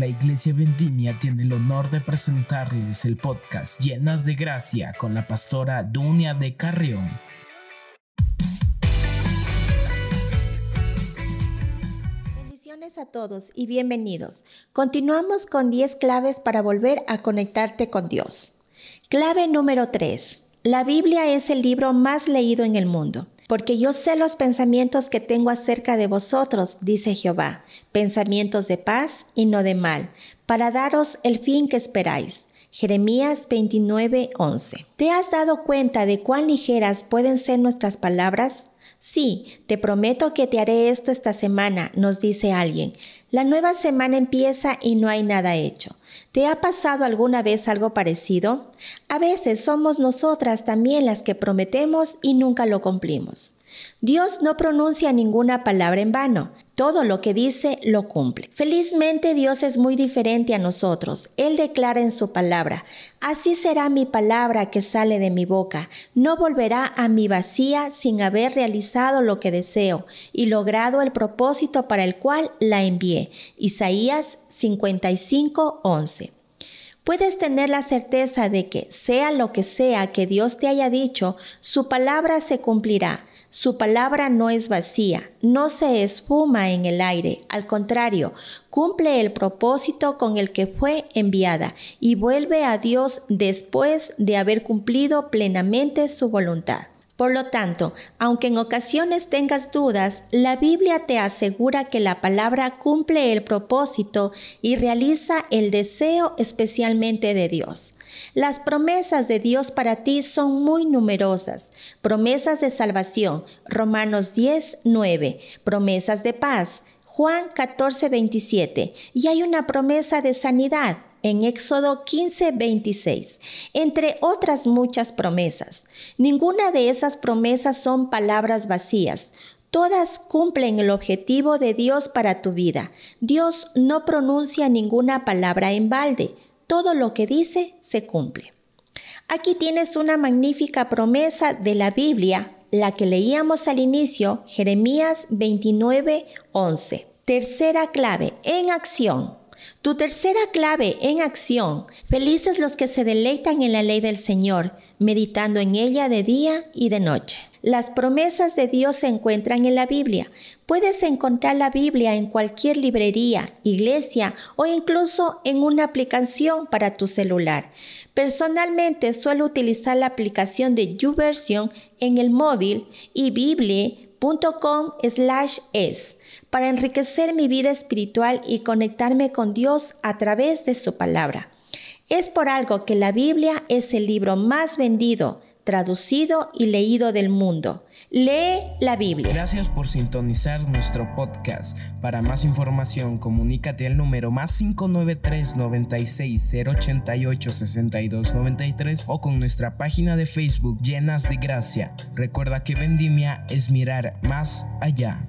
La Iglesia Vendimia tiene el honor de presentarles el podcast Llenas de Gracia con la pastora Dunia de Carrión. Bendiciones a todos y bienvenidos. Continuamos con 10 claves para volver a conectarte con Dios. Clave número 3. La Biblia es el libro más leído en el mundo porque yo sé los pensamientos que tengo acerca de vosotros, dice Jehová, pensamientos de paz y no de mal, para daros el fin que esperáis. Jeremías 29:11. ¿Te has dado cuenta de cuán ligeras pueden ser nuestras palabras? Sí, te prometo que te haré esto esta semana, nos dice alguien. La nueva semana empieza y no hay nada hecho. ¿Te ha pasado alguna vez algo parecido? A veces somos nosotras también las que prometemos y nunca lo cumplimos. Dios no pronuncia ninguna palabra en vano. Todo lo que dice lo cumple. Felizmente Dios es muy diferente a nosotros. Él declara en su palabra, así será mi palabra que sale de mi boca. No volverá a mi vacía sin haber realizado lo que deseo y logrado el propósito para el cual la envié. Isaías 55:11. Puedes tener la certeza de que, sea lo que sea que Dios te haya dicho, su palabra se cumplirá. Su palabra no es vacía, no se esfuma en el aire, al contrario, cumple el propósito con el que fue enviada y vuelve a Dios después de haber cumplido plenamente su voluntad. Por lo tanto, aunque en ocasiones tengas dudas, la Biblia te asegura que la palabra cumple el propósito y realiza el deseo especialmente de Dios. Las promesas de Dios para ti son muy numerosas. Promesas de salvación, Romanos 10, 9. Promesas de paz, Juan 14, 27. Y hay una promesa de sanidad, en Éxodo 15, 26, entre otras muchas promesas. Ninguna de esas promesas son palabras vacías. Todas cumplen el objetivo de Dios para tu vida. Dios no pronuncia ninguna palabra en balde. Todo lo que dice se cumple. Aquí tienes una magnífica promesa de la Biblia, la que leíamos al inicio, Jeremías 29, 11. Tercera clave, en acción. Tu tercera clave en acción. Felices los que se deleitan en la ley del Señor, meditando en ella de día y de noche. Las promesas de Dios se encuentran en la Biblia. Puedes encontrar la Biblia en cualquier librería, iglesia o incluso en una aplicación para tu celular. Personalmente suelo utilizar la aplicación de YouVersion en el móvil y biblia.com/es para enriquecer mi vida espiritual y conectarme con Dios a través de su palabra. Es por algo que la Biblia es el libro más vendido, traducido y leído del mundo. Lee la Biblia. Gracias por sintonizar nuestro podcast. Para más información, comunícate al número más 593 96 088 62 93 o con nuestra página de Facebook Llenas de Gracia. Recuerda que Vendimia es mirar más allá.